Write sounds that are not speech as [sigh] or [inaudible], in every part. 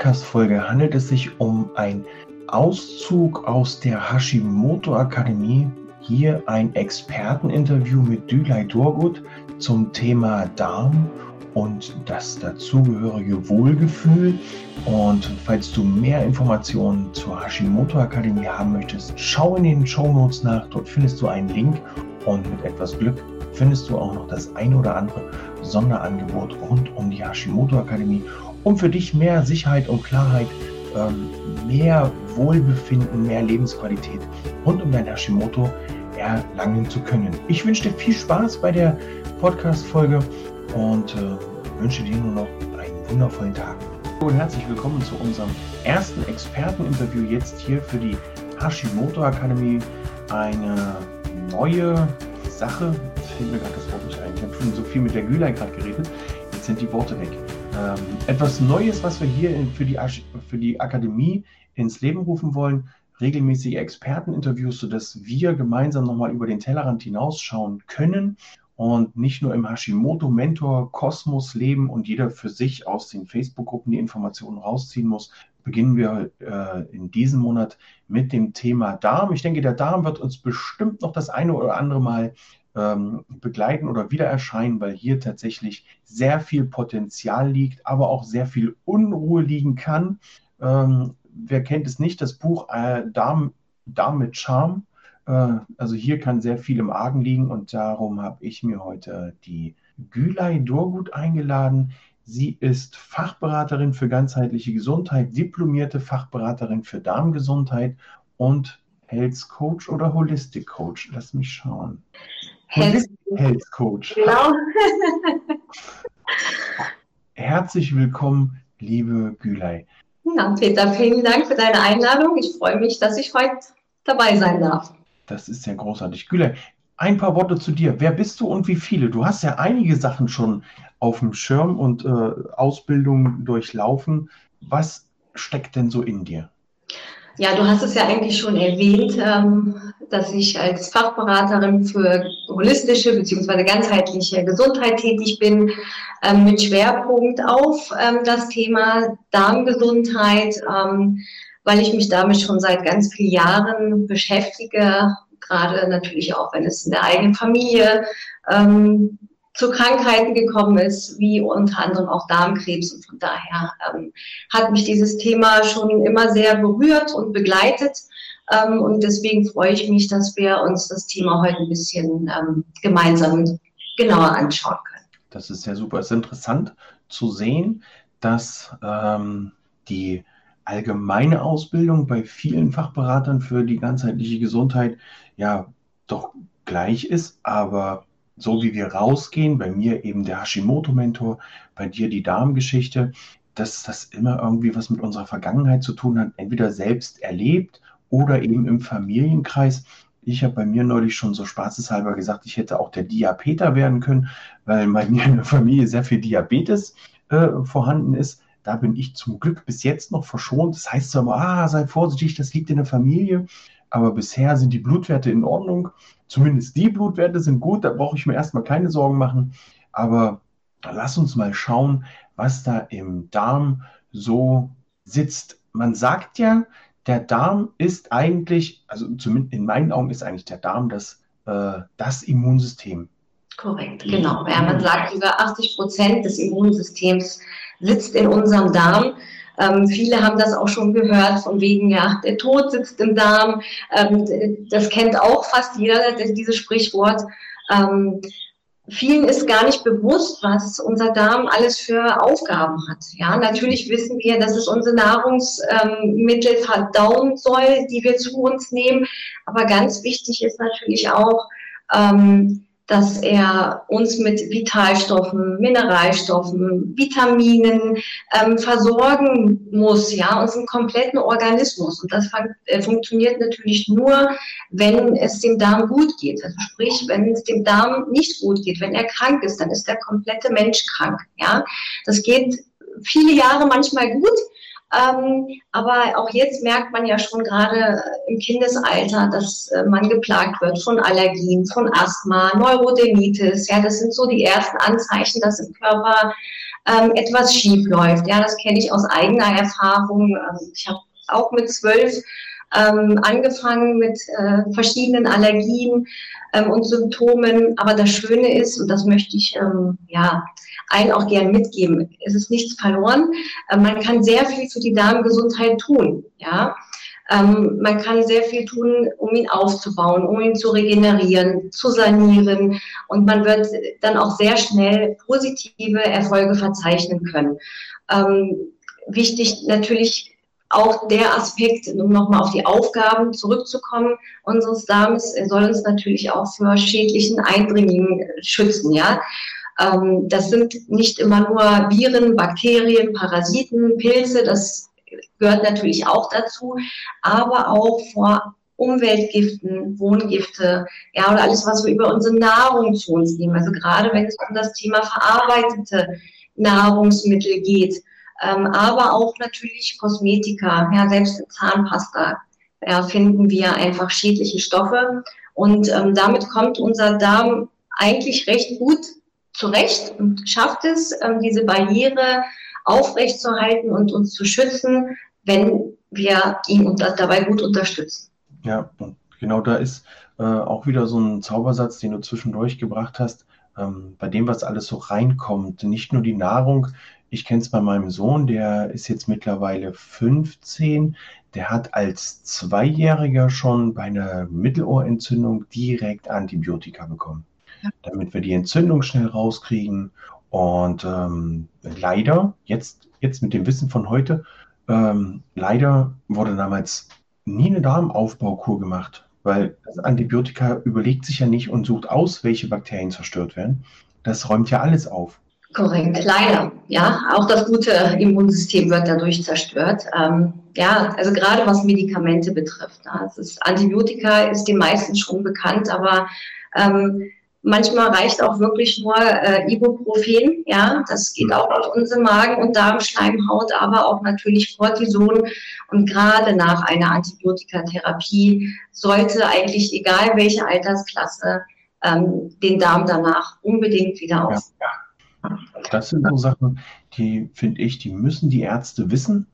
Podcast-Folge handelt es sich um einen Auszug aus der Hashimoto Akademie. Hier ein Experteninterview mit Dülay Dorgut zum Thema Darm und das dazugehörige Wohlgefühl. Und falls du mehr Informationen zur Hashimoto Akademie haben möchtest, schau in den Show Notes nach. Dort findest du einen Link und mit etwas Glück findest du auch noch das ein oder andere Sonderangebot rund um die Hashimoto Akademie um für dich mehr Sicherheit und Klarheit, ähm, mehr Wohlbefinden, mehr Lebensqualität rund um dein Hashimoto erlangen zu können. Ich wünsche dir viel Spaß bei der Podcast-Folge und äh, wünsche dir nur noch einen wundervollen Tag. Und herzlich willkommen zu unserem ersten Experteninterview jetzt hier für die Hashimoto Akademie. Eine neue Sache, jetzt fällt mir gerade das Wort nicht ein. Ich habe schon so viel mit der Gülay gerade geredet, jetzt sind die Worte weg ähm, etwas Neues, was wir hier in, für, die, für die Akademie ins Leben rufen wollen. Regelmäßige Experteninterviews, sodass wir gemeinsam nochmal über den Tellerrand hinausschauen können und nicht nur im Hashimoto-Mentor-Kosmos leben und jeder für sich aus den Facebook-Gruppen die Informationen rausziehen muss, beginnen wir äh, in diesem Monat mit dem Thema Darm. Ich denke, der Darm wird uns bestimmt noch das eine oder andere Mal ähm, begleiten oder wieder erscheinen, weil hier tatsächlich sehr viel Potenzial liegt, aber auch sehr viel Unruhe liegen kann. Ähm, wer kennt es nicht, das Buch äh, Darm, Darm mit Charme. Äh, also hier kann sehr viel im Argen liegen und darum habe ich mir heute die Gülay Dorgut eingeladen. Sie ist Fachberaterin für ganzheitliche Gesundheit, diplomierte Fachberaterin für Darmgesundheit und Health Coach oder Holistic Coach. Lass mich schauen. Health, Health Coach. Genau. [laughs] Herzlich willkommen, liebe Gülay. Ja, Peter, vielen Dank für deine Einladung. Ich freue mich, dass ich heute dabei sein darf. Das ist ja großartig. Gülay, ein paar Worte zu dir. Wer bist du und wie viele? Du hast ja einige Sachen schon auf dem Schirm und äh, Ausbildung durchlaufen. Was steckt denn so in dir? Ja, du hast es ja eigentlich schon erwähnt, ähm, dass ich als Fachberaterin für holistische bzw. ganzheitliche Gesundheit tätig bin, ähm, mit Schwerpunkt auf ähm, das Thema Darmgesundheit, weil ich mich damit schon seit ganz vielen Jahren beschäftige, gerade natürlich auch, wenn es in der eigenen Familie zu Krankheiten gekommen ist, wie unter anderem auch Darmkrebs. Und von daher ähm, hat mich dieses Thema schon immer sehr berührt und begleitet. Ähm, und deswegen freue ich mich, dass wir uns das Thema heute ein bisschen ähm, gemeinsam genauer anschauen können. Das ist ja super. Es ist interessant zu sehen, dass ähm, die allgemeine Ausbildung bei vielen Fachberatern für die ganzheitliche Gesundheit ja doch gleich ist, aber so wie wir rausgehen, bei mir eben der Hashimoto-Mentor, bei dir die Darmgeschichte, dass das immer irgendwie was mit unserer Vergangenheit zu tun hat, entweder selbst erlebt oder eben im Familienkreis. Ich habe bei mir neulich schon so spaßeshalber gesagt, ich hätte auch der Diabeter werden können, weil bei mir in der Familie sehr viel Diabetes äh, vorhanden ist. Da bin ich zum Glück bis jetzt noch verschont. Das heißt immer, ah, sei vorsichtig, das liegt in der Familie. Aber bisher sind die Blutwerte in Ordnung. Zumindest die Blutwerte sind gut, da brauche ich mir erstmal keine Sorgen machen. Aber lass uns mal schauen, was da im Darm so sitzt. Man sagt ja, der Darm ist eigentlich, also zumindest in meinen Augen ist eigentlich der Darm das, äh, das Immunsystem. Korrekt, genau. Ja, man sagt, über 80 Prozent des Immunsystems sitzt in unserem Darm. Ähm, viele haben das auch schon gehört, von wegen, ja, der Tod sitzt im Darm. Ähm, das kennt auch fast jeder, dieses Sprichwort. Ähm, vielen ist gar nicht bewusst, was unser Darm alles für Aufgaben hat. Ja, natürlich wissen wir, dass es unsere Nahrungsmittel verdauen soll, die wir zu uns nehmen. Aber ganz wichtig ist natürlich auch, ähm, dass er uns mit Vitalstoffen, Mineralstoffen, Vitaminen ähm, versorgen muss, ja, unseren kompletten Organismus. Und das äh, funktioniert natürlich nur, wenn es dem Darm gut geht. Also sprich, wenn es dem Darm nicht gut geht, wenn er krank ist, dann ist der komplette Mensch krank, ja. Das geht viele Jahre manchmal gut, ähm, aber auch jetzt merkt man ja schon gerade im Kindesalter, dass äh, man geplagt wird von Allergien, von Asthma, Neurodermitis. Ja, das sind so die ersten Anzeichen, dass im Körper ähm, etwas schief läuft. Ja, das kenne ich aus eigener Erfahrung. Ähm, ich habe auch mit zwölf ähm, angefangen mit äh, verschiedenen Allergien ähm, und Symptomen. Aber das Schöne ist, und das möchte ich ähm, ja allen auch gern mitgeben, es ist nichts verloren. Äh, man kann sehr viel für die Darmgesundheit tun. Ja. Ähm, man kann sehr viel tun, um ihn aufzubauen, um ihn zu regenerieren, zu sanieren. Und man wird dann auch sehr schnell positive Erfolge verzeichnen können. Ähm, wichtig natürlich auch der Aspekt, um nochmal auf die Aufgaben zurückzukommen, unseres Darms, er soll uns natürlich auch vor schädlichen Eindringlingen schützen, ja. Ähm, das sind nicht immer nur Viren, Bakterien, Parasiten, Pilze, das gehört natürlich auch dazu, aber auch vor Umweltgiften, Wohngifte, ja, oder alles, was wir über unsere Nahrung zu uns nehmen. Also gerade wenn es um das Thema verarbeitete Nahrungsmittel geht, ähm, aber auch natürlich Kosmetika, ja, selbst in Zahnpasta ja, finden wir einfach schädliche Stoffe. Und ähm, damit kommt unser Darm eigentlich recht gut zurecht und schafft es, ähm, diese Barriere aufrechtzuerhalten und uns zu schützen, wenn wir ihn dabei gut unterstützen. Ja, genau da ist äh, auch wieder so ein Zaubersatz, den du zwischendurch gebracht hast, ähm, bei dem, was alles so reinkommt. Nicht nur die Nahrung, ich kenne es bei meinem Sohn, der ist jetzt mittlerweile 15. Der hat als Zweijähriger schon bei einer Mittelohrentzündung direkt Antibiotika bekommen, ja. damit wir die Entzündung schnell rauskriegen. Und ähm, leider, jetzt, jetzt mit dem Wissen von heute, ähm, leider wurde damals nie eine Darmaufbaukur gemacht, weil das Antibiotika überlegt sich ja nicht und sucht aus, welche Bakterien zerstört werden. Das räumt ja alles auf. Korrekt, leider. Ja, auch das gute Immunsystem wird dadurch zerstört. Ähm, ja, also gerade was Medikamente betrifft. Ja, ist, Antibiotika ist den meisten schon bekannt, aber ähm, manchmal reicht auch wirklich nur äh, Ibuprofen. Ja, das geht auch auf unsere Magen- und Darmschleimhaut, aber auch natürlich Cortison. Und gerade nach einer Antibiotikatherapie sollte eigentlich, egal welche Altersklasse, ähm, den Darm danach unbedingt wieder aufbauen. Ja. Das sind so Sachen, die finde ich, die müssen die Ärzte wissen.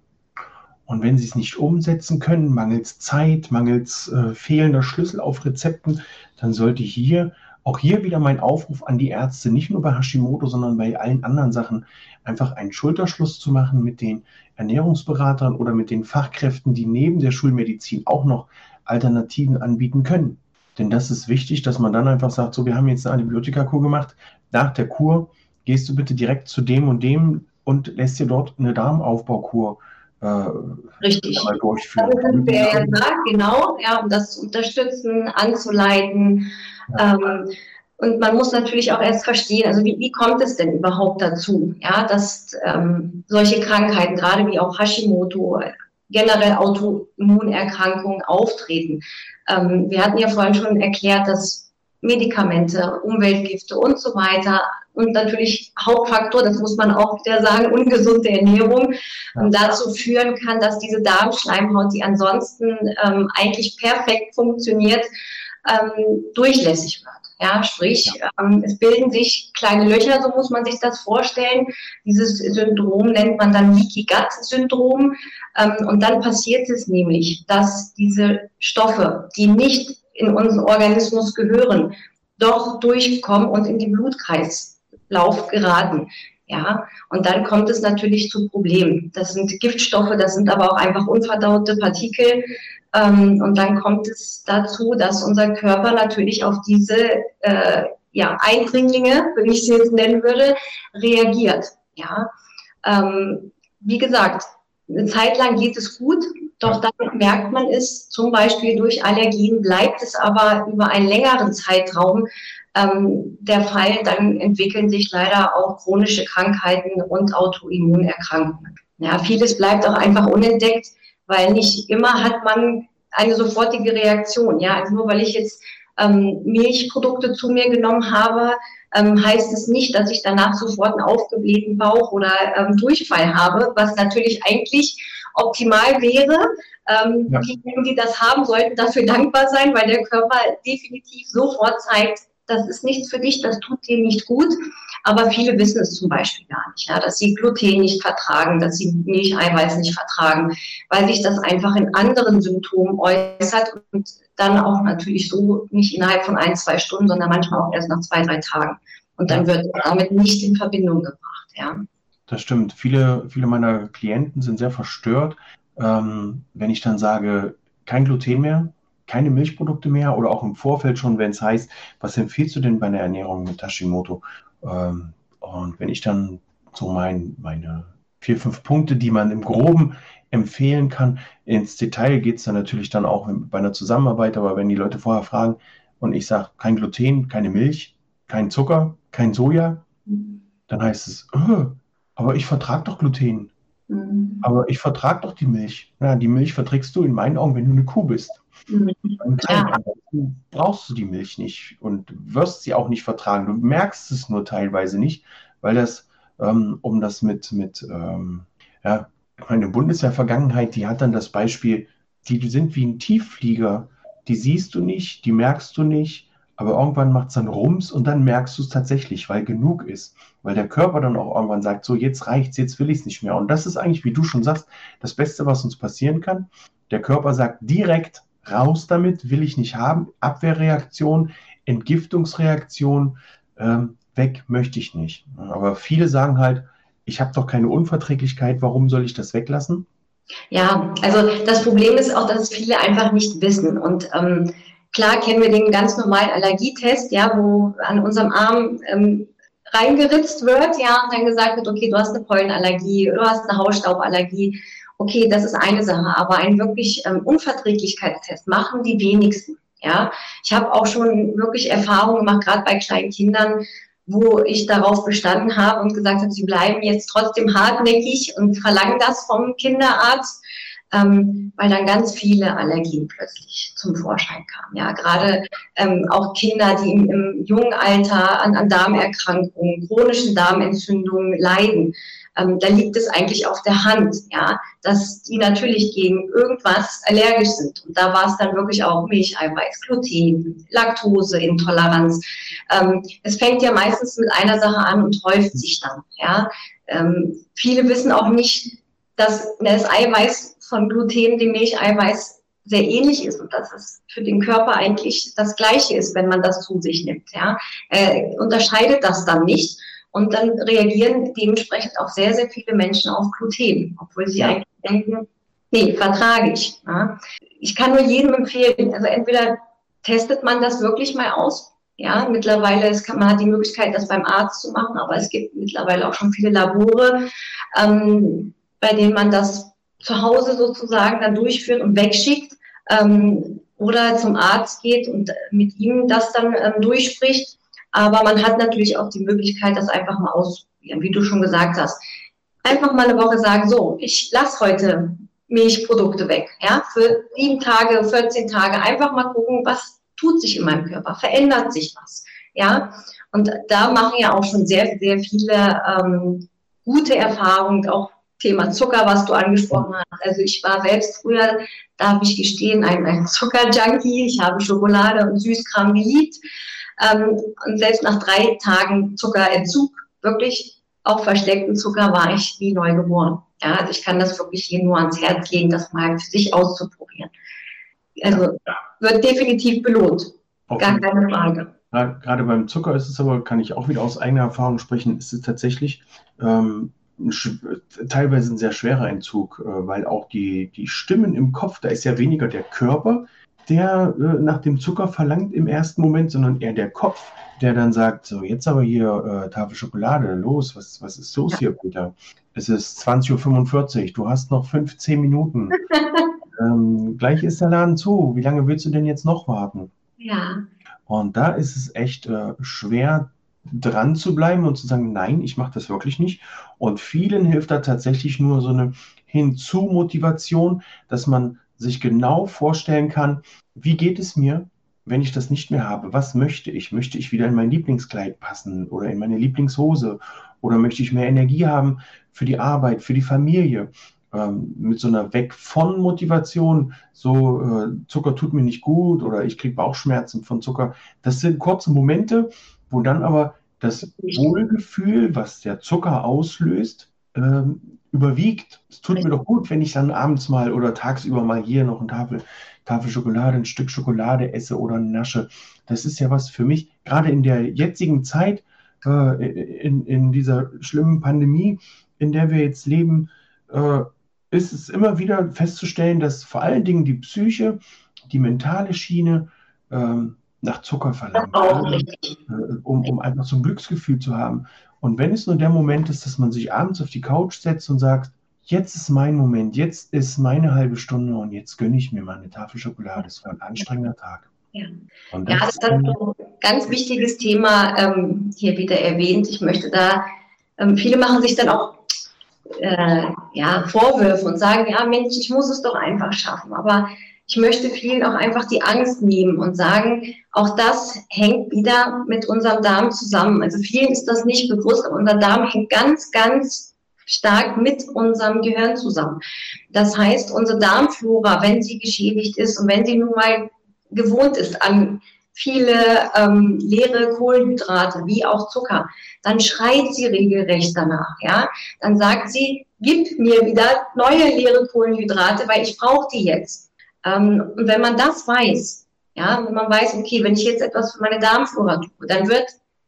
Und wenn sie es nicht umsetzen können, mangels Zeit, mangels äh, fehlender Schlüssel auf Rezepten, dann sollte hier auch hier wieder mein Aufruf an die Ärzte, nicht nur bei Hashimoto, sondern bei allen anderen Sachen, einfach einen Schulterschluss zu machen mit den Ernährungsberatern oder mit den Fachkräften, die neben der Schulmedizin auch noch Alternativen anbieten können. Denn das ist wichtig, dass man dann einfach sagt, so, wir haben jetzt eine Antibiotikakur gemacht. Nach der Kur gehst du bitte direkt zu dem und dem und lässt dir dort eine Darmaufbaukur äh, Richtig. durchführen. Das ist der ja sagt, genau, ja, um das zu unterstützen, anzuleiten. Ja. Ähm, und man muss natürlich auch erst verstehen, also wie, wie kommt es denn überhaupt dazu, ja, dass ähm, solche Krankheiten, gerade wie auch Hashimoto, generell Autoimmunerkrankungen auftreten. Ähm, wir hatten ja vorhin schon erklärt, dass Medikamente, Umweltgifte und so weiter und natürlich Hauptfaktor, das muss man auch wieder sagen, ungesunde Ernährung ja. dazu führen kann, dass diese Darmschleimhaut, die ansonsten ähm, eigentlich perfekt funktioniert, ähm, durchlässig wird. Ja, sprich, ja. Ähm, es bilden sich kleine Löcher, so muss man sich das vorstellen. Dieses Syndrom nennt man dann Leaky Gut Syndrom. Ähm, und dann passiert es nämlich, dass diese Stoffe, die nicht in unseren Organismus gehören, doch durchkommen und in die Blutkreis Lauf geraten. Ja, und dann kommt es natürlich zu Problemen. Das sind Giftstoffe, das sind aber auch einfach unverdaute Partikel. Ähm, und dann kommt es dazu, dass unser Körper natürlich auf diese äh, ja, Eindringlinge, wie ich sie jetzt nennen würde, reagiert. Ja, ähm, wie gesagt, eine Zeit lang geht es gut, doch dann merkt man es zum Beispiel durch Allergien, bleibt es aber über einen längeren Zeitraum ähm, der Fall, dann entwickeln sich leider auch chronische Krankheiten und Autoimmunerkrankungen. Ja, vieles bleibt auch einfach unentdeckt, weil nicht immer hat man eine sofortige Reaktion. Ja, also nur weil ich jetzt ähm, Milchprodukte zu mir genommen habe, ähm, heißt es nicht, dass ich danach sofort einen aufgeblähten Bauch oder ähm, Durchfall habe, was natürlich eigentlich optimal wäre. Ähm, ja. Diejenigen, die das haben, sollten dafür dankbar sein, weil der Körper definitiv sofort zeigt, das ist nichts für dich, das tut dir nicht gut. Aber viele wissen es zum Beispiel gar nicht, ja, dass sie Gluten nicht vertragen, dass sie Milcheiweiß nicht vertragen, weil sich das einfach in anderen Symptomen äußert und dann auch natürlich so nicht innerhalb von ein, zwei Stunden, sondern manchmal auch erst nach zwei, drei Tagen. Und dann wird damit nicht in Verbindung gebracht, ja. Das stimmt. Viele, viele meiner Klienten sind sehr verstört, ähm, wenn ich dann sage, kein Gluten mehr, keine Milchprodukte mehr oder auch im Vorfeld schon, wenn es heißt, was empfiehlst du denn bei einer Ernährung mit Hashimoto? Ähm, und wenn ich dann so mein, meine vier, fünf Punkte, die man im Groben empfehlen kann, ins Detail geht es dann natürlich dann auch bei einer Zusammenarbeit, aber wenn die Leute vorher fragen und ich sage, kein Gluten, keine Milch, kein Zucker, kein Soja, dann heißt es, oh, aber ich vertrage doch Gluten. Mhm. Aber ich vertrage doch die Milch. Ja, die Milch verträgst du in meinen Augen, wenn du eine Kuh bist. Mhm. Ja. brauchst du die Milch nicht und wirst sie auch nicht vertragen. Du merkst es nur teilweise nicht, weil das, ähm, um das mit, mit ähm, ja, meine Bundeswehr-Vergangenheit, die hat dann das Beispiel, die sind wie ein Tiefflieger, die siehst du nicht, die merkst du nicht, aber irgendwann macht es dann Rums und dann merkst du es tatsächlich, weil genug ist. Weil der Körper dann auch irgendwann sagt, so jetzt reicht's, jetzt will ich es nicht mehr. Und das ist eigentlich, wie du schon sagst, das Beste, was uns passieren kann. Der Körper sagt direkt, raus damit, will ich nicht haben. Abwehrreaktion, Entgiftungsreaktion, ähm, weg möchte ich nicht. Aber viele sagen halt, ich habe doch keine Unverträglichkeit, warum soll ich das weglassen? Ja, also das Problem ist auch, dass viele einfach nicht wissen. Und ähm, klar kennen wir den ganz normalen Allergietest, ja, wo an unserem Arm ähm, reingeritzt wird, ja, und dann gesagt wird, okay, du hast eine Pollenallergie, du hast eine Hausstauballergie. Okay, das ist eine Sache, aber einen wirklich ähm, Unverträglichkeitstest machen die wenigsten. Ja, ich habe auch schon wirklich Erfahrungen gemacht, gerade bei kleinen Kindern, wo ich darauf bestanden habe und gesagt habe, sie bleiben jetzt trotzdem hartnäckig und verlangen das vom Kinderarzt, ähm, weil dann ganz viele Allergien plötzlich zum Vorschein kamen. Ja, gerade ähm, auch Kinder, die im, im jungen Alter an, an Darmerkrankungen, chronischen Darmentzündungen leiden, ähm, da liegt es eigentlich auf der Hand, ja, dass die natürlich gegen irgendwas allergisch sind. Und da war es dann wirklich auch Milcheiweiß, Gluten, Laktoseintoleranz. Ähm, es fängt ja meistens mit einer Sache an und häuft sich dann, ja. Ähm, viele wissen auch nicht, dass das Eiweiß von Gluten dem Milcheiweiß sehr ähnlich ist und dass es für den Körper eigentlich das Gleiche ist, wenn man das zu sich nimmt. Ja, äh, unterscheidet das dann nicht. Und dann reagieren dementsprechend auch sehr, sehr viele Menschen auf Gluten, obwohl sie eigentlich denken, nee, vertrage ich. Ja. Ich kann nur jedem empfehlen, also entweder testet man das wirklich mal aus. Ja, mittlerweile ist, man hat die Möglichkeit, das beim Arzt zu machen, aber es gibt mittlerweile auch schon viele Labore, ähm, bei denen man das zu Hause sozusagen dann durchführt und wegschickt ähm, oder zum Arzt geht und mit ihm das dann ähm, durchspricht. Aber man hat natürlich auch die Möglichkeit, das einfach mal auszuprobieren, wie du schon gesagt hast. Einfach mal eine Woche sagen, so, ich lasse heute Milchprodukte weg, ja, für sieben Tage, 14 Tage. Einfach mal gucken, was tut sich in meinem Körper, verändert sich was, ja. Und da machen ja auch schon sehr, sehr viele ähm, gute Erfahrungen, auch Thema Zucker, was du angesprochen hast. Also ich war selbst früher, darf ich gestehen, ein, ein Zuckerjunkie. Ich habe Schokolade und Süßkram geliebt. Ähm, und selbst nach drei Tagen Zuckerentzug, wirklich auch versteckten Zucker, war ich wie neu geboren. Ja, also ich kann das wirklich jedem nur ans Herz legen, das mal für sich auszuprobieren. Also wird definitiv belohnt. Gar keine Frage. Gerade beim Zucker ist es aber, kann ich auch wieder aus eigener Erfahrung sprechen, ist es tatsächlich ähm, teilweise ein sehr schwerer Entzug, äh, weil auch die, die Stimmen im Kopf, da ist ja weniger der Körper, der äh, nach dem Zucker verlangt im ersten Moment, sondern eher der Kopf, der dann sagt, so jetzt aber hier äh, Tafel Schokolade, los, was, was ist los hier, Peter? Es ist 20.45 Uhr, du hast noch 15 Minuten. [laughs] ähm, gleich ist der Laden zu, wie lange willst du denn jetzt noch warten? Ja. Und da ist es echt äh, schwer dran zu bleiben und zu sagen, nein, ich mache das wirklich nicht. Und vielen hilft da tatsächlich nur so eine Hinzu-Motivation, dass man sich genau vorstellen kann, wie geht es mir, wenn ich das nicht mehr habe? Was möchte ich? Möchte ich wieder in mein Lieblingskleid passen oder in meine Lieblingshose? Oder möchte ich mehr Energie haben für die Arbeit, für die Familie? Ähm, mit so einer Weg von Motivation, so äh, Zucker tut mir nicht gut oder ich kriege Bauchschmerzen von Zucker. Das sind kurze Momente, wo dann aber das Wohlgefühl, was der Zucker auslöst, ähm, überwiegt. Es tut mir doch gut, wenn ich dann abends mal oder tagsüber mal hier noch eine Tafel, Tafel Schokolade, ein Stück Schokolade esse oder nasche. Das ist ja was für mich, gerade in der jetzigen Zeit, äh, in, in dieser schlimmen Pandemie, in der wir jetzt leben, äh, ist es immer wieder festzustellen, dass vor allen Dingen die Psyche, die mentale Schiene ähm, nach Zucker verlangt, äh, um, um einfach so ein Glücksgefühl zu haben. Und wenn es nur der Moment ist, dass man sich abends auf die Couch setzt und sagt, jetzt ist mein Moment, jetzt ist meine halbe Stunde und jetzt gönne ich mir mal eine Tafel Schokolade. Es war ein anstrengender Tag. Ja, das, ja, das ist ein ganz wichtiges Thema ähm, hier wieder erwähnt. Ich möchte da, ähm, viele machen sich dann auch äh, ja, Vorwürfe und sagen, ja Mensch, ich muss es doch einfach schaffen. Aber ich möchte vielen auch einfach die Angst nehmen und sagen, auch das hängt wieder mit unserem Darm zusammen. Also vielen ist das nicht bewusst, aber unser Darm hängt ganz, ganz stark mit unserem Gehirn zusammen. Das heißt, unsere Darmflora, wenn sie geschädigt ist und wenn sie nun mal gewohnt ist an viele ähm, leere Kohlenhydrate wie auch Zucker, dann schreit sie regelrecht danach. Ja, dann sagt sie, gib mir wieder neue leere Kohlenhydrate, weil ich brauche die jetzt. Ähm, und wenn man das weiß, ja, wenn man weiß, okay, wenn ich jetzt etwas für meine Darmflora tue, dann wird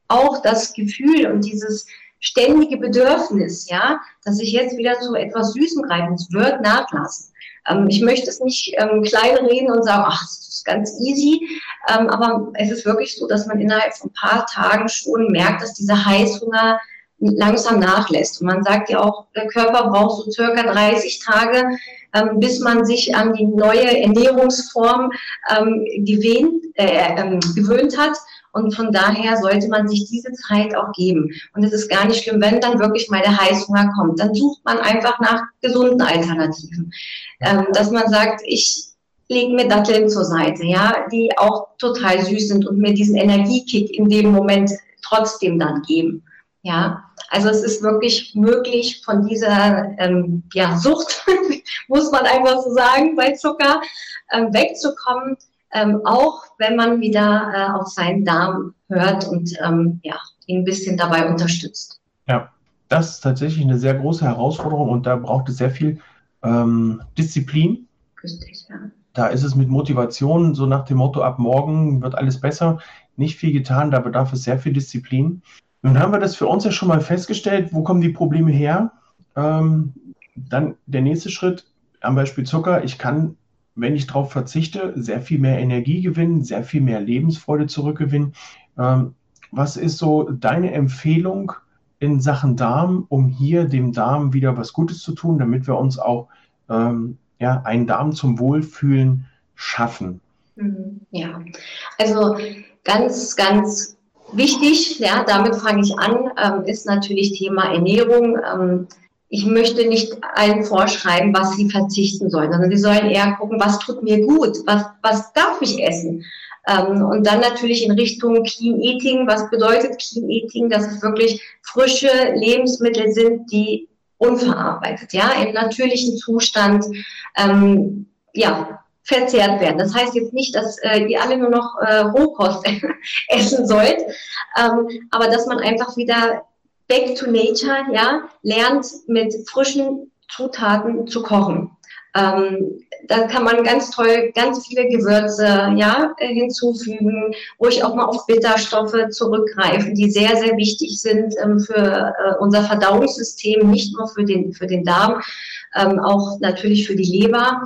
auch das Gefühl und dieses ständige Bedürfnis, ja, dass ich jetzt wieder zu etwas Süßem greifen muss, wird nachlassen. Ähm, ich möchte es nicht ähm, kleinreden und sagen, ach, das ist ganz easy, ähm, aber es ist wirklich so, dass man innerhalb von ein paar Tagen schon merkt, dass dieser Heißhunger langsam nachlässt. Und man sagt ja auch, der Körper braucht so circa 30 Tage, ähm, bis man sich an die neue Ernährungsform ähm, gewöhnt, äh, ähm, gewöhnt hat. Und von daher sollte man sich diese Zeit auch geben. Und es ist gar nicht schlimm, wenn dann wirklich mal der Heißhunger kommt. Dann sucht man einfach nach gesunden Alternativen. Ähm, dass man sagt, ich lege mir Datteln zur Seite, ja, die auch total süß sind und mir diesen Energiekick in dem Moment trotzdem dann geben. Ja, also es ist wirklich möglich, von dieser ähm, ja, Sucht, [laughs] muss man einfach so sagen, bei Zucker ähm, wegzukommen, ähm, auch wenn man wieder äh, auf seinen Darm hört und ähm, ja, ihn ein bisschen dabei unterstützt. Ja, das ist tatsächlich eine sehr große Herausforderung und da braucht es sehr viel ähm, Disziplin. Richtig, ja. Da ist es mit Motivation, so nach dem Motto, ab morgen wird alles besser, nicht viel getan, da bedarf es sehr viel Disziplin. Nun haben wir das für uns ja schon mal festgestellt, wo kommen die Probleme her. Ähm, dann der nächste Schritt am Beispiel Zucker. Ich kann, wenn ich darauf verzichte, sehr viel mehr Energie gewinnen, sehr viel mehr Lebensfreude zurückgewinnen. Ähm, was ist so deine Empfehlung in Sachen Darm, um hier dem Darm wieder was Gutes zu tun, damit wir uns auch ähm, ja, einen Darm zum Wohlfühlen schaffen? Mhm, ja, also ganz, ganz Wichtig, ja, damit fange ich an, ähm, ist natürlich Thema Ernährung. Ähm, ich möchte nicht allen vorschreiben, was sie verzichten sollen, sondern sie sollen eher gucken, was tut mir gut, was, was darf ich essen. Ähm, und dann natürlich in Richtung Clean Eating. Was bedeutet Clean Eating? Dass es wirklich frische Lebensmittel sind, die unverarbeitet, ja, im natürlichen Zustand, ähm, ja, verzehrt werden. Das heißt jetzt nicht, dass äh, ihr alle nur noch äh, Rohkost [laughs] essen sollt, ähm, aber dass man einfach wieder back to nature, ja, lernt mit frischen Zutaten zu kochen. Ähm, da kann man ganz toll ganz viele Gewürze ja, äh, hinzufügen, ruhig auch mal auf Bitterstoffe zurückgreifen, die sehr, sehr wichtig sind ähm, für äh, unser Verdauungssystem, nicht nur für den, für den Darm, ähm, auch natürlich für die Leber.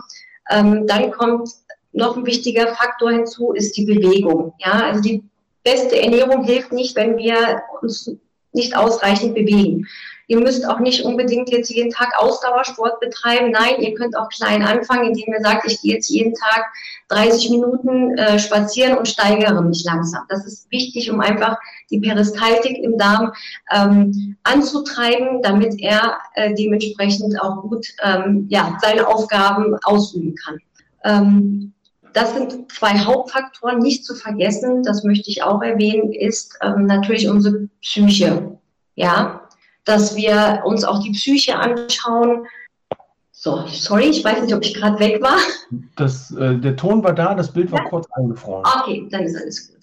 Ähm, dann kommt noch ein wichtiger Faktor hinzu, ist die Bewegung. Ja, also die beste Ernährung hilft nicht, wenn wir uns nicht ausreichend bewegen. Ihr müsst auch nicht unbedingt jetzt jeden Tag Ausdauersport betreiben. Nein, ihr könnt auch klein anfangen, indem ihr sagt, ich gehe jetzt jeden Tag 30 Minuten äh, spazieren und steigere mich langsam. Das ist wichtig, um einfach die Peristaltik im Darm ähm, anzutreiben, damit er äh, dementsprechend auch gut ähm, ja, seine Aufgaben ausüben kann. Ähm, das sind zwei Hauptfaktoren, nicht zu vergessen, das möchte ich auch erwähnen, ist ähm, natürlich unsere Psyche. Ja, dass wir uns auch die Psyche anschauen. So, sorry, ich weiß nicht, ob ich gerade weg war. Das, äh, der Ton war da, das Bild war ja? kurz eingefroren. Okay, dann ist alles gut.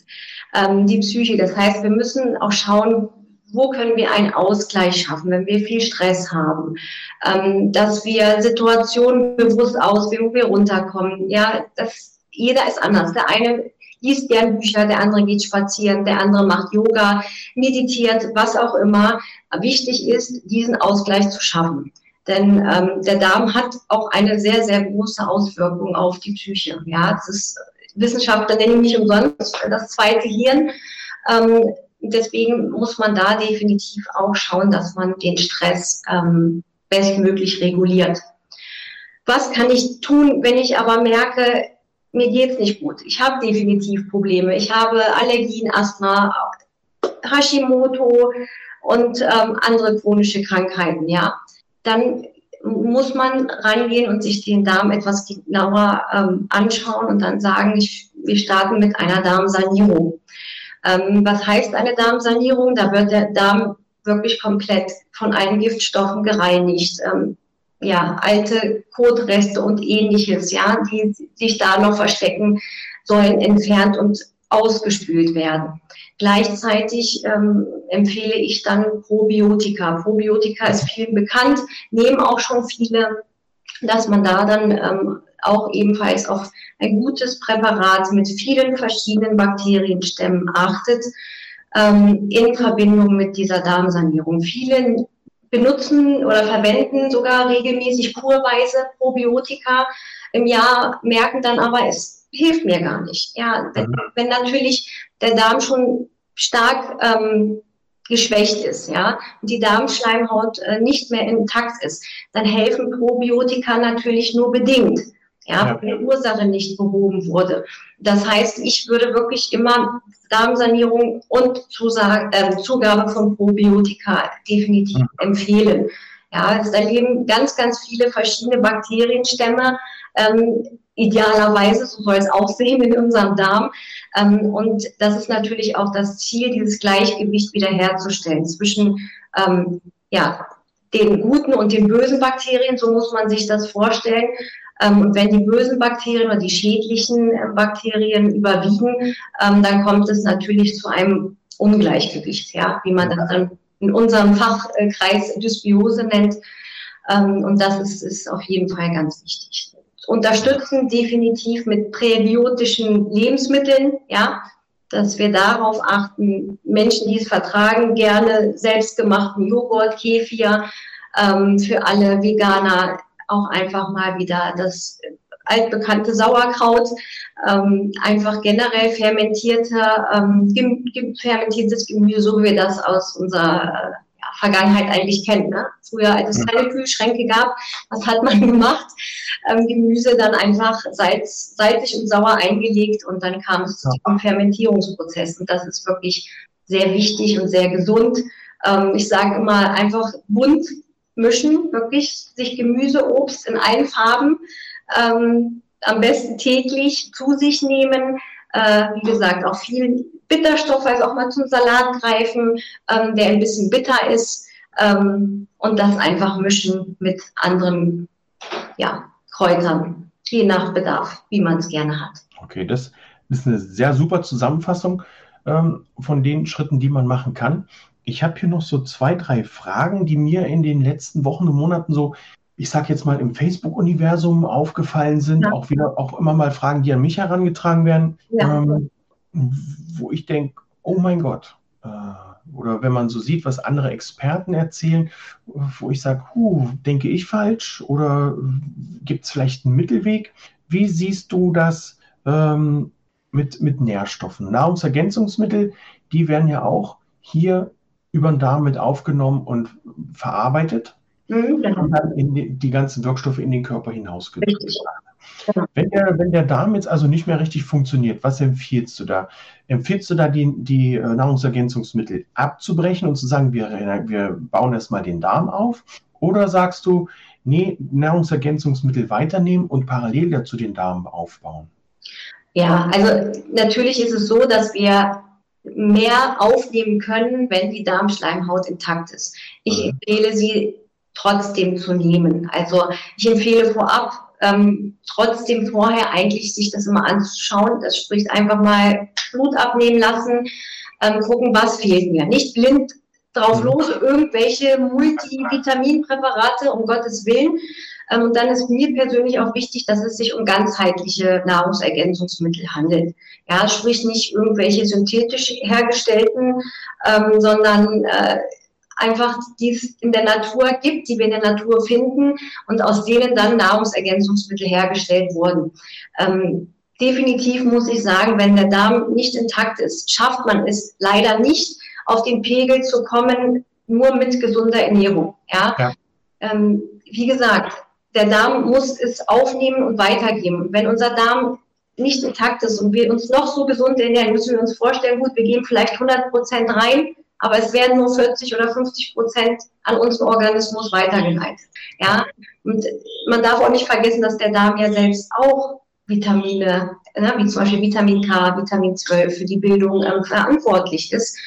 Ähm, die Psyche, das heißt, wir müssen auch schauen, wo können wir einen Ausgleich schaffen, wenn wir viel Stress haben, ähm, dass wir Situationen bewusst auswählen, wo wir runterkommen. Ja, das, jeder ist anders. Der eine liest gern Bücher, der andere geht spazieren, der andere macht Yoga, meditiert, was auch immer. Wichtig ist, diesen Ausgleich zu schaffen. Denn ähm, der Darm hat auch eine sehr, sehr große Auswirkung auf die Psyche. Ja, das ist Wissenschaftler nennen nicht umsonst das zweite Hirn. Ähm, deswegen muss man da definitiv auch schauen, dass man den Stress ähm, bestmöglich reguliert. Was kann ich tun, wenn ich aber merke, mir geht's nicht gut. Ich habe definitiv Probleme. Ich habe Allergien, Asthma, Hashimoto und ähm, andere chronische Krankheiten. Ja, dann muss man rangehen und sich den Darm etwas genauer ähm, anschauen und dann sagen, ich, wir starten mit einer Darmsanierung. Ähm, was heißt eine Darmsanierung? Da wird der Darm wirklich komplett von allen Giftstoffen gereinigt. Ähm, ja, alte Kotreste und ähnliches, ja, die sich da noch verstecken, sollen entfernt und ausgespült werden. Gleichzeitig ähm, empfehle ich dann Probiotika. Probiotika ist vielen bekannt, nehmen auch schon viele, dass man da dann ähm, auch ebenfalls auf ein gutes Präparat mit vielen verschiedenen Bakterienstämmen achtet, ähm, in Verbindung mit dieser Darmsanierung. Viele benutzen oder verwenden sogar regelmäßig kurweise Probiotika im Jahr, merken dann aber, es hilft mir gar nicht. Ja, wenn, mhm. wenn natürlich der Darm schon stark ähm, geschwächt ist, ja, und die Darmschleimhaut äh, nicht mehr intakt ist, dann helfen Probiotika natürlich nur bedingt ja, ja. die Ursache nicht behoben wurde. Das heißt, ich würde wirklich immer Darmsanierung und Zusage, äh, Zugabe von Probiotika definitiv mhm. empfehlen. Ja, es da leben ganz, ganz viele verschiedene Bakterienstämme, ähm, idealerweise, so soll es aussehen [laughs] in unserem Darm. Ähm, und das ist natürlich auch das Ziel, dieses Gleichgewicht wiederherzustellen zwischen ähm, ja, den guten und den bösen Bakterien, so muss man sich das vorstellen. Ähm, und wenn die bösen Bakterien oder die schädlichen äh, Bakterien überwiegen, ähm, dann kommt es natürlich zu einem Ungleichgewicht, ja, wie man das dann in unserem Fachkreis Dysbiose nennt. Ähm, und das ist, ist auf jeden Fall ganz wichtig. Unterstützen definitiv mit präbiotischen Lebensmitteln, ja, dass wir darauf achten, Menschen, die es vertragen, gerne selbstgemachten Joghurt, Kefir, ähm, für alle Veganer auch einfach mal wieder das altbekannte Sauerkraut, ähm, einfach generell fermentierte, ähm, fermentiertes Gemüse, so wie wir das aus unserer äh, ja, Vergangenheit eigentlich kennen. Ne? Früher, als es keine Kühlschränke gab, was hat man [laughs] gemacht? Ähm, Gemüse dann einfach salz, salzig und sauer eingelegt und dann kam es ja. zum Fermentierungsprozess. Und das ist wirklich sehr wichtig und sehr gesund. Ähm, ich sage immer einfach bunt mischen, wirklich sich Gemüse, Obst in allen Farben, ähm, am besten täglich zu sich nehmen. Äh, wie gesagt, auch viel Bitterstoff, also auch mal zum Salat greifen, ähm, der ein bisschen bitter ist ähm, und das einfach mischen mit anderen ja, Kräutern, je nach Bedarf, wie man es gerne hat. Okay, das ist eine sehr super Zusammenfassung ähm, von den Schritten, die man machen kann. Ich habe hier noch so zwei, drei Fragen, die mir in den letzten Wochen und Monaten so, ich sage jetzt mal, im Facebook-Universum aufgefallen sind. Ja. Auch wieder, auch immer mal Fragen, die an mich herangetragen werden, ja. ähm, wo ich denke, oh mein Gott. Äh, oder wenn man so sieht, was andere Experten erzählen, wo ich sage, huh, denke ich falsch? Oder gibt es vielleicht einen Mittelweg? Wie siehst du das ähm, mit, mit Nährstoffen? Nahrungsergänzungsmittel, die werden ja auch hier über den Darm mit aufgenommen und verarbeitet mhm, genau. und dann in die, die, ganzen Wirkstoffe in den Körper hinausgebracht. Genau. Wenn, der, wenn der Darm jetzt also nicht mehr richtig funktioniert, was empfiehlst du da? Empfiehlst du da die, die äh, Nahrungsergänzungsmittel abzubrechen und zu sagen, wir, wir bauen erstmal den Darm auf? Oder sagst du, nee, Nahrungsergänzungsmittel weiternehmen und parallel dazu den Darm aufbauen? Ja, also natürlich ist es so, dass wir mehr aufnehmen können, wenn die Darmschleimhaut intakt ist. Ich mhm. empfehle sie trotzdem zu nehmen. Also ich empfehle vorab ähm, trotzdem vorher eigentlich sich das immer anzuschauen. Das spricht einfach mal Blut abnehmen lassen, ähm, gucken, was fehlt mir. Nicht blind drauf mhm. los, irgendwelche Multivitaminpräparate, um Gottes Willen. Ähm, und dann ist mir persönlich auch wichtig, dass es sich um ganzheitliche Nahrungsergänzungsmittel handelt. Ja, sprich nicht irgendwelche synthetisch hergestellten, ähm, sondern äh, einfach die es in der Natur gibt, die wir in der Natur finden und aus denen dann Nahrungsergänzungsmittel hergestellt wurden. Ähm, definitiv muss ich sagen, wenn der Darm nicht intakt ist, schafft man es leider nicht, auf den Pegel zu kommen, nur mit gesunder Ernährung. Ja? ja. Ähm, wie gesagt, der Darm muss es aufnehmen und weitergeben. Wenn unser Darm nicht intakt ist und wir uns noch so gesund ernähren, müssen wir uns vorstellen, gut, wir geben vielleicht 100 Prozent rein, aber es werden nur 40 oder 50 Prozent an unseren Organismus weitergeleitet. Ja, und man darf auch nicht vergessen, dass der Darm ja selbst auch Vitamine, ne, wie zum Beispiel Vitamin K, Vitamin 12 für die Bildung ähm, verantwortlich ist.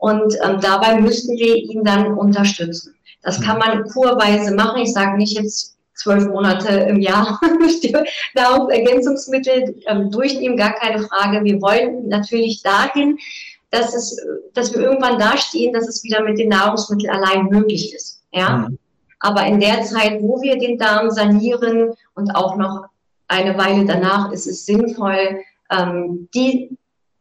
Und ähm, dabei müssten wir ihn dann unterstützen. Das kann man kurweise machen. Ich sage nicht jetzt zwölf Monate im Jahr [laughs] Nahrungsergänzungsmittel ähm, durchnehmen, gar keine Frage. Wir wollen natürlich dahin, dass, es, dass wir irgendwann dastehen, dass es wieder mit den Nahrungsmitteln allein möglich ist. Ja? Mhm. Aber in der Zeit, wo wir den Darm sanieren und auch noch eine Weile danach, ist es sinnvoll, ähm, die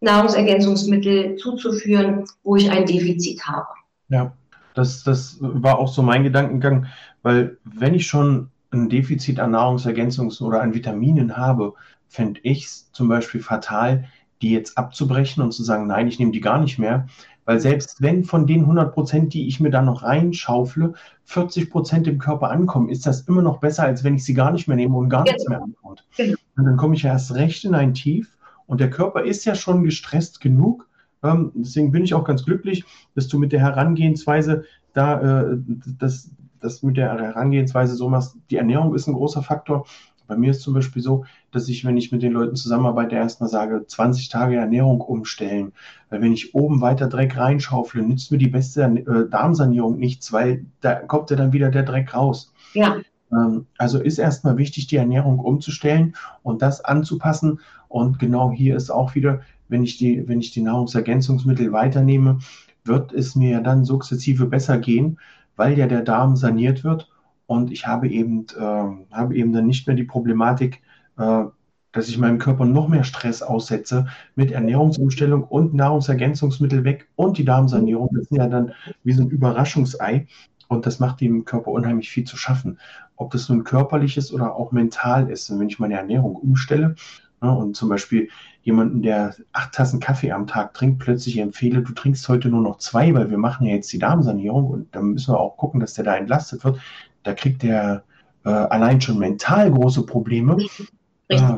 Nahrungsergänzungsmittel zuzuführen, wo ich ein Defizit habe. Ja, das, das war auch so mein Gedankengang, weil wenn ich schon ein Defizit an Nahrungsergänzungs- oder an Vitaminen habe, fände ich es zum Beispiel fatal, die jetzt abzubrechen und zu sagen, nein, ich nehme die gar nicht mehr. Weil selbst wenn von den 100 Prozent, die ich mir dann noch reinschaufle, 40 Prozent im Körper ankommen, ist das immer noch besser, als wenn ich sie gar nicht mehr nehme und gar genau. nichts mehr ankommt. Genau. Und dann komme ich ja erst recht in ein Tief und der Körper ist ja schon gestresst genug. Ähm, deswegen bin ich auch ganz glücklich, dass du mit der Herangehensweise da äh, das, das mit der Herangehensweise so machst. Die Ernährung ist ein großer Faktor. Bei mir ist zum Beispiel so, dass ich, wenn ich mit den Leuten zusammenarbeite, erstmal sage, 20 Tage Ernährung umstellen. Weil wenn ich oben weiter Dreck reinschaufle, nützt mir die beste äh, Darmsanierung nichts, weil da kommt ja dann wieder der Dreck raus. Ja. Ähm, also ist erstmal wichtig, die Ernährung umzustellen und das anzupassen. Und genau hier ist auch wieder, wenn ich die, wenn ich die Nahrungsergänzungsmittel weiternehme, wird es mir ja dann sukzessive besser gehen, weil ja der Darm saniert wird und ich habe eben, äh, habe eben dann nicht mehr die Problematik, äh, dass ich meinem Körper noch mehr Stress aussetze mit Ernährungsumstellung und Nahrungsergänzungsmittel weg und die Darmsanierung. Das sind ja dann wie so ein Überraschungsei und das macht dem Körper unheimlich viel zu schaffen. Ob das nun körperlich ist oder auch mental ist. Und wenn ich meine Ernährung umstelle ne, und zum Beispiel jemanden, der acht Tassen Kaffee am Tag trinkt, plötzlich empfehle, du trinkst heute nur noch zwei, weil wir machen ja jetzt die Darmsanierung und dann müssen wir auch gucken, dass der da entlastet wird. Da kriegt der äh, allein schon mental große Probleme. Richtig. Äh,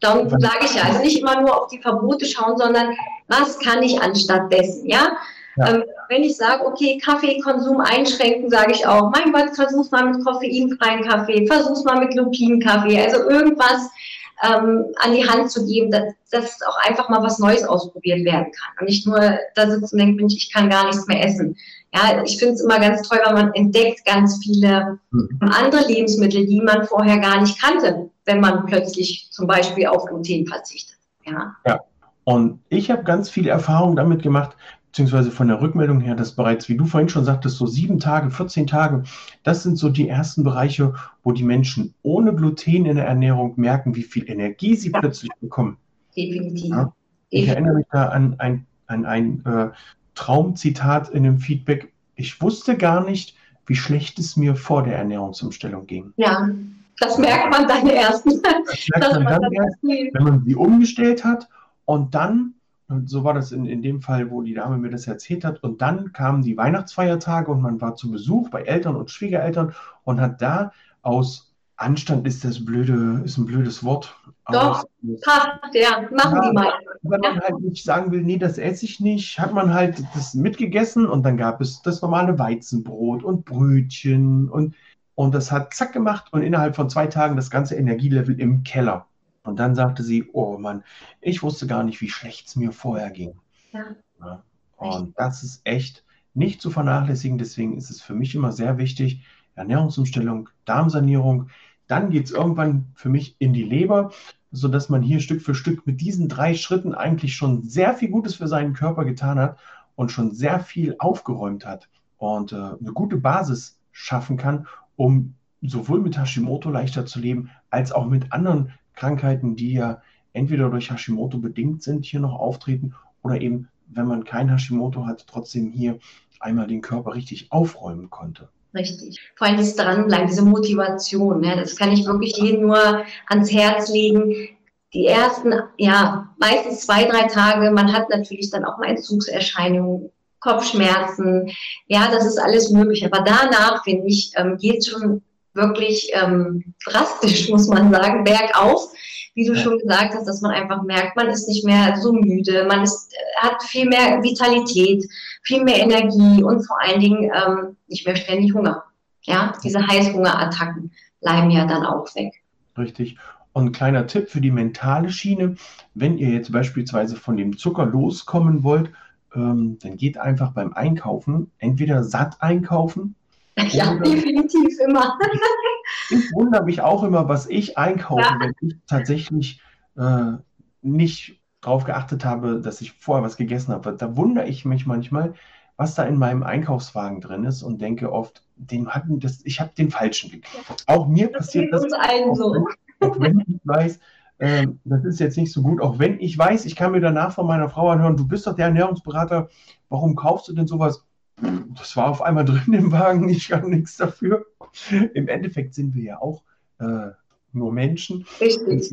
Darum sage ich ja, also nicht immer nur auf die Verbote schauen, sondern was kann ich anstatt dessen, ja? Ja. Ähm, wenn ich sage, okay, Kaffeekonsum einschränken, sage ich auch, mein Gott, versuch's mal mit koffeinfreien Kaffee, versuch's mal mit Lupinenkaffee, also irgendwas, ähm, an die Hand zu geben, dass, dass auch einfach mal was Neues ausprobiert werden kann. Und nicht nur da sitzen und denkt, Mensch, ich kann gar nichts mehr essen. Ja, ich finde es immer ganz toll, weil man entdeckt ganz viele mhm. andere Lebensmittel, die man vorher gar nicht kannte, wenn man plötzlich zum Beispiel auf Gluten verzichtet. Ja. ja. Und ich habe ganz viel Erfahrung damit gemacht, beziehungsweise von der Rückmeldung her, dass bereits, wie du vorhin schon sagtest, so sieben Tage, 14 Tage, das sind so die ersten Bereiche, wo die Menschen ohne Gluten in der Ernährung merken, wie viel Energie sie ja. plötzlich bekommen. Definitiv. Ja? Ich erinnere mich da an ein, an ein äh, Traumzitat in dem Feedback. Ich wusste gar nicht, wie schlecht es mir vor der Ernährungsumstellung ging. Ja, das merkt man dann erst. Das merkt [laughs] man dann erst, wenn man sie umgestellt hat und dann So war das in, in dem Fall, wo die Dame mir das erzählt hat. Und dann kamen die Weihnachtsfeiertage und man war zu Besuch bei Eltern und Schwiegereltern und hat da aus Anstand ist das blöde, ist ein blödes Wort. Doch, passt, ja, machen ja, die mal. Wenn man halt nicht sagen will, nee, das esse ich nicht, hat man halt das mitgegessen und dann gab es das normale Weizenbrot und Brötchen und, und das hat zack gemacht und innerhalb von zwei Tagen das ganze Energielevel im Keller. Und dann sagte sie, oh Mann, ich wusste gar nicht, wie schlecht es mir vorher ging. Ja. ja. Und das ist echt nicht zu vernachlässigen. Deswegen ist es für mich immer sehr wichtig, Ernährungsumstellung, Darmsanierung, dann geht es irgendwann für mich in die Leber, sodass man hier Stück für Stück mit diesen drei Schritten eigentlich schon sehr viel Gutes für seinen Körper getan hat und schon sehr viel aufgeräumt hat und äh, eine gute Basis schaffen kann, um sowohl mit Hashimoto leichter zu leben, als auch mit anderen Krankheiten, die ja entweder durch Hashimoto bedingt sind, hier noch auftreten oder eben, wenn man kein Hashimoto hat, trotzdem hier einmal den Körper richtig aufräumen konnte. Richtig. Vor allem das Dranbleiben, diese Motivation. Ja, das kann ich wirklich jedem nur ans Herz legen. Die ersten, ja, meistens zwei, drei Tage, man hat natürlich dann auch mal Entzugserscheinungen, Kopfschmerzen. Ja, das ist alles möglich. Aber danach, finde ich, ähm, geht es schon wirklich ähm, drastisch, muss man sagen, bergauf wie du schon gesagt hast, dass man einfach merkt, man ist nicht mehr so müde, man ist, hat viel mehr Vitalität, viel mehr Energie und vor allen Dingen ähm, nicht mehr ständig Hunger. Ja, diese Heißhungerattacken bleiben ja dann auch weg. Richtig. Und ein kleiner Tipp für die mentale Schiene, wenn ihr jetzt beispielsweise von dem Zucker loskommen wollt, ähm, dann geht einfach beim Einkaufen entweder satt einkaufen. Ja, definitiv immer. ich wundere mich auch immer, was ich einkaufe, ja. wenn ich tatsächlich äh, nicht darauf geachtet habe, dass ich vorher was gegessen habe. Da wundere ich mich manchmal, was da in meinem Einkaufswagen drin ist und denke oft, den hatten das, ich habe den falschen gekauft. Auch mir das passiert das. Uns allen so. Auch wenn ich weiß, äh, das ist jetzt nicht so gut, auch wenn ich weiß, ich kann mir danach von meiner Frau anhören, du bist doch der Ernährungsberater, warum kaufst du denn sowas? Das war auf einmal [laughs] drin im Wagen, ich kann nichts dafür. Im Endeffekt sind wir ja auch äh, nur Menschen. Richtig.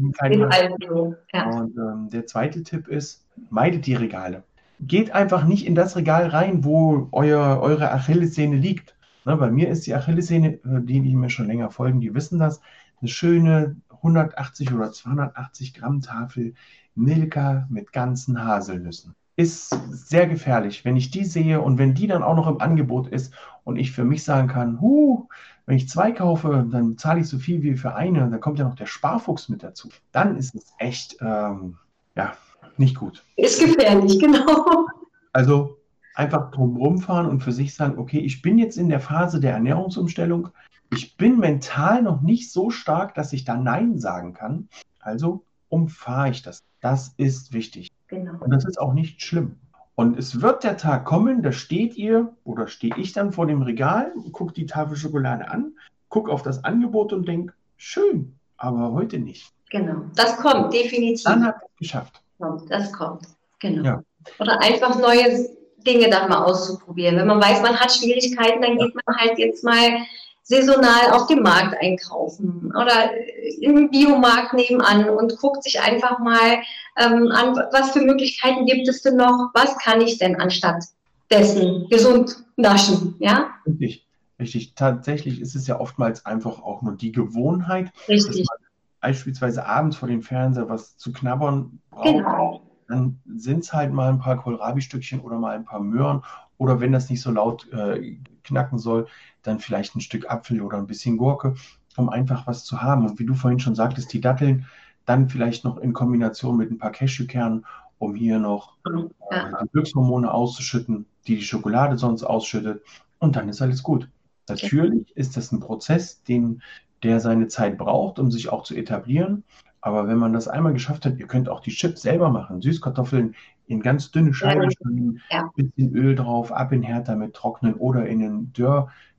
Also, ja. Und ähm, der zweite Tipp ist, meidet die Regale. Geht einfach nicht in das Regal rein, wo euer, eure Achillessehne liegt. Na, bei mir ist die Achillessehne, äh, die, die mir schon länger folgen, die wissen das, eine schöne 180 oder 280 Gramm Tafel Milka mit ganzen Haselnüssen ist sehr gefährlich. Wenn ich die sehe und wenn die dann auch noch im Angebot ist und ich für mich sagen kann, huh, wenn ich zwei kaufe, dann zahle ich so viel wie für eine, dann kommt ja noch der Sparfuchs mit dazu. Dann ist es echt, ähm, ja, nicht gut. Ist gefährlich, [laughs] genau. Also einfach drumherum fahren und für sich sagen, okay, ich bin jetzt in der Phase der Ernährungsumstellung. Ich bin mental noch nicht so stark, dass ich da Nein sagen kann. Also umfahre ich das. Das ist wichtig. Genau. Und das ist auch nicht schlimm. Und es wird der Tag kommen, da steht ihr oder stehe ich dann vor dem Regal, gucke die Tafel Schokolade an, gucke auf das Angebot und denke, schön, aber heute nicht. Genau, das kommt definitiv. Dann hat es geschafft. Das kommt, genau. Ja. Oder einfach neue Dinge dann mal auszuprobieren. Wenn man weiß, man hat Schwierigkeiten, dann geht man halt jetzt mal saisonal auf dem Markt einkaufen oder im Biomarkt nebenan und guckt sich einfach mal ähm, an, was für Möglichkeiten gibt es denn noch, was kann ich denn anstatt dessen gesund naschen, ja? Richtig, richtig. Tatsächlich ist es ja oftmals einfach auch nur die Gewohnheit, richtig. dass man beispielsweise abends vor dem Fernseher was zu knabbern braucht. Genau. Dann sind es halt mal ein paar Kohlrabi-Stückchen oder mal ein paar Möhren oder wenn das nicht so laut äh, knacken soll, dann vielleicht ein Stück Apfel oder ein bisschen Gurke, um einfach was zu haben. Und wie du vorhin schon sagtest, die Datteln dann vielleicht noch in Kombination mit ein paar Cashewkernen, um hier noch äh, die Glückshormone auszuschütten, die die Schokolade sonst ausschüttet. Und dann ist alles gut. Natürlich ist das ein Prozess, den, der seine Zeit braucht, um sich auch zu etablieren. Aber wenn man das einmal geschafft hat, ihr könnt auch die Chips selber machen. Süßkartoffeln in ganz dünne Scheiben schneiden, ja. bisschen Öl drauf, ab in Herd damit trocknen oder in ein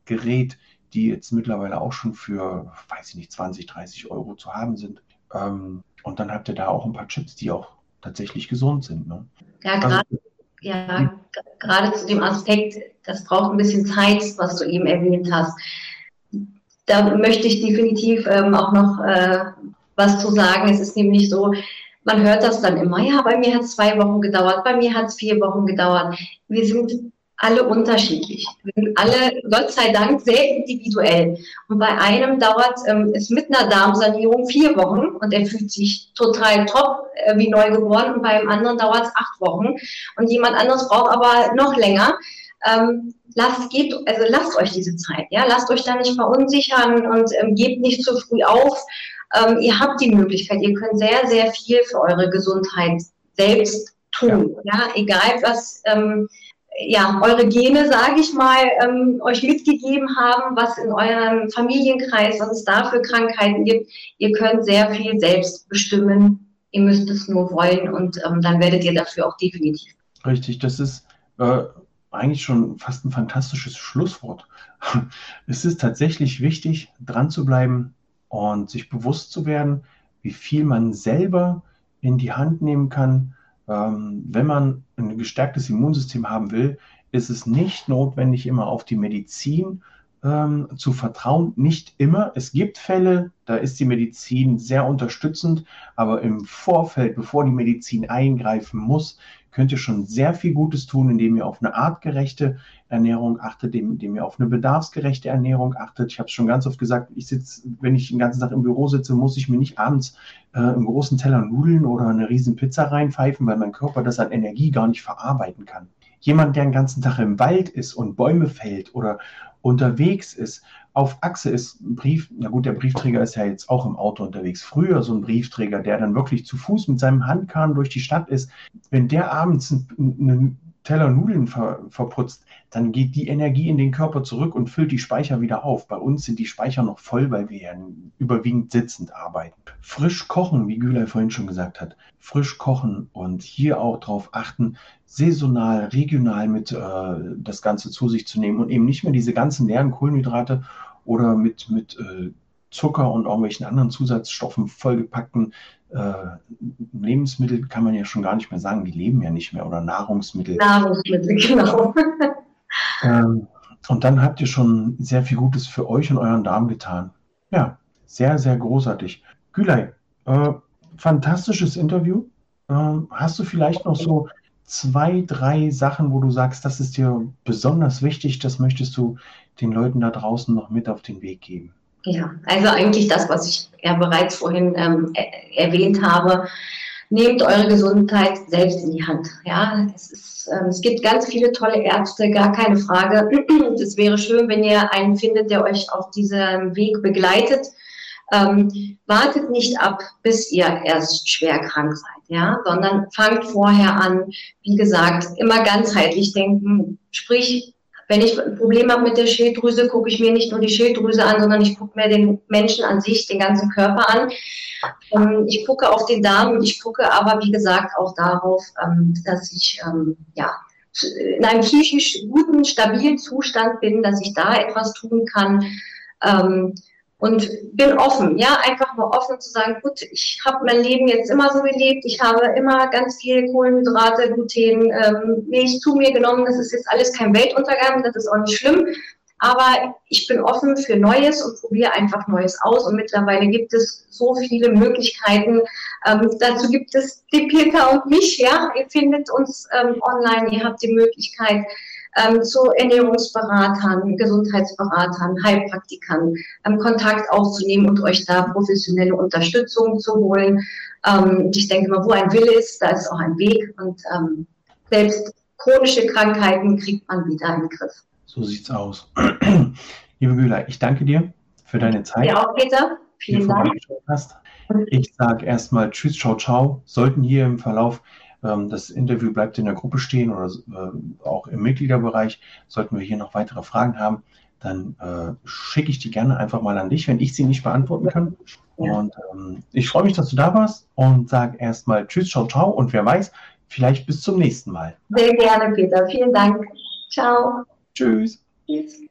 Dörrgerät, die jetzt mittlerweile auch schon für, weiß ich nicht, 20, 30 Euro zu haben sind. Ähm, und dann habt ihr da auch ein paar Chips, die auch tatsächlich gesund sind. Ne? Ja, also gerade also, ja, gerade zu dem Aspekt, das braucht ein bisschen Zeit, was du eben erwähnt hast. Da möchte ich definitiv ähm, auch noch äh, was zu sagen. Es ist nämlich so, man hört das dann immer, ja, bei mir hat es zwei Wochen gedauert, bei mir hat es vier Wochen gedauert. Wir sind alle unterschiedlich. Alle, Gott sei Dank, sehr individuell. Und bei einem dauert ähm, es mit einer Darmsanierung vier Wochen und er fühlt sich total top, äh, wie neu geworden. Und beim anderen dauert es acht Wochen. Und jemand anderes braucht aber noch länger. Ähm, lasst, gebt, also lasst euch diese Zeit, ja, lasst euch da nicht verunsichern und ähm, gebt nicht zu früh auf. Ähm, ihr habt die Möglichkeit, ihr könnt sehr, sehr viel für eure Gesundheit selbst tun, ja, ja egal was, ähm, ja, eure Gene, sage ich mal, ähm, euch mitgegeben haben, was in eurem Familienkreis, was es da für Krankheiten gibt. Ihr könnt sehr viel selbst bestimmen. Ihr müsst es nur wollen und ähm, dann werdet ihr dafür auch definitiv. Richtig, das ist äh, eigentlich schon fast ein fantastisches Schlusswort. [laughs] es ist tatsächlich wichtig, dran zu bleiben und sich bewusst zu werden, wie viel man selber in die Hand nehmen kann, ähm, wenn man ein gestärktes Immunsystem haben will, ist es nicht notwendig, immer auf die Medizin ähm, zu vertrauen. Nicht immer. Es gibt Fälle, da ist die Medizin sehr unterstützend, aber im Vorfeld, bevor die Medizin eingreifen muss, könnt ihr schon sehr viel Gutes tun, indem ihr auf eine artgerechte Ernährung achtet, indem ihr auf eine bedarfsgerechte Ernährung achtet. Ich habe es schon ganz oft gesagt, ich sitze, wenn ich den ganzen Tag im Büro sitze, muss ich mir nicht abends äh, einen großen Teller Nudeln oder eine riesen Pizza reinpfeifen, weil mein Körper das an Energie gar nicht verarbeiten kann. Jemand, der den ganzen Tag im Wald ist und Bäume fällt oder unterwegs ist, auf Achse ist ein Brief, na gut, der Briefträger ist ja jetzt auch im Auto unterwegs. Früher so ein Briefträger, der dann wirklich zu Fuß mit seinem Handkahn durch die Stadt ist, wenn der abends einen Teller Nudeln ver, verputzt, dann geht die Energie in den Körper zurück und füllt die Speicher wieder auf. Bei uns sind die Speicher noch voll, weil wir ja überwiegend sitzend arbeiten. Frisch kochen, wie Gülay vorhin schon gesagt hat, frisch kochen und hier auch darauf achten, saisonal, regional mit äh, das Ganze zu sich zu nehmen und eben nicht mehr diese ganzen leeren Kohlenhydrate oder mit, mit äh, Zucker und irgendwelchen anderen Zusatzstoffen vollgepackten äh, Lebensmittel kann man ja schon gar nicht mehr sagen, die leben ja nicht mehr oder Nahrungsmittel. Nahrungsmittel, [laughs] genau. ähm, und dann habt ihr schon sehr viel Gutes für euch und euren Darm getan. Ja, sehr, sehr großartig. Gülay, äh, fantastisches Interview. Äh, hast du vielleicht noch so zwei, drei Sachen, wo du sagst, das ist dir besonders wichtig, das möchtest du den Leuten da draußen noch mit auf den Weg geben? Ja, also eigentlich das, was ich ja bereits vorhin ähm, erwähnt habe. Nehmt eure Gesundheit selbst in die Hand. Ja, es, ist, ähm, es gibt ganz viele tolle Ärzte, gar keine Frage. [clears throat] Es wäre schön, wenn ihr einen findet, der euch auf diesem Weg begleitet. Ähm, wartet nicht ab, bis ihr erst schwer krank seid, ja, sondern fangt vorher an. Wie gesagt, immer ganzheitlich denken. Sprich, wenn ich ein Problem habe mit der Schilddrüse, gucke ich mir nicht nur die Schilddrüse an, sondern ich gucke mir den Menschen an sich, den ganzen Körper an. Ähm, ich gucke auf den Darm und ich gucke aber, wie gesagt, auch darauf, ähm, dass ich ähm, ja, in einem psychisch guten, stabilen Zustand bin, dass ich da etwas tun kann und bin offen, ja, einfach mal offen zu sagen, gut, ich habe mein Leben jetzt immer so gelebt, ich habe immer ganz viel Kohlenhydrate, Gluten, ähm, Milch zu mir genommen, das ist jetzt alles kein Weltuntergang, das ist auch nicht schlimm, aber ich bin offen für Neues und probiere einfach Neues aus. Und mittlerweile gibt es so viele Möglichkeiten. Ähm, dazu gibt es die Peter und mich, ja, ihr findet uns ähm, online, ihr habt die Möglichkeit, ähm, zu Ernährungsberatern, Gesundheitsberatern, Heilpraktikern ähm, Kontakt aufzunehmen und euch da professionelle Unterstützung zu holen. Ähm, ich denke mal, wo ein Wille ist, da ist auch ein Weg und ähm, selbst chronische Krankheiten kriegt man wieder in den Griff. So sieht's aus. [clears throat] Liebe Bühler, ich danke dir für deine Zeit. Ja, auch Peter. Vielen Dank. Hast. Ich sage erstmal Tschüss, ciao, ciao. Sollten hier im Verlauf das Interview bleibt in der Gruppe stehen oder äh, auch im Mitgliederbereich. Sollten wir hier noch weitere Fragen haben, dann äh, schicke ich die gerne einfach mal an dich, wenn ich sie nicht beantworten kann. Ja. Und ähm, ich freue mich, dass du da warst und sage erstmal Tschüss, ciao, ciao und wer weiß, vielleicht bis zum nächsten Mal. Sehr gerne, Peter. Vielen Dank. Ciao. Tschüss. Tschüss.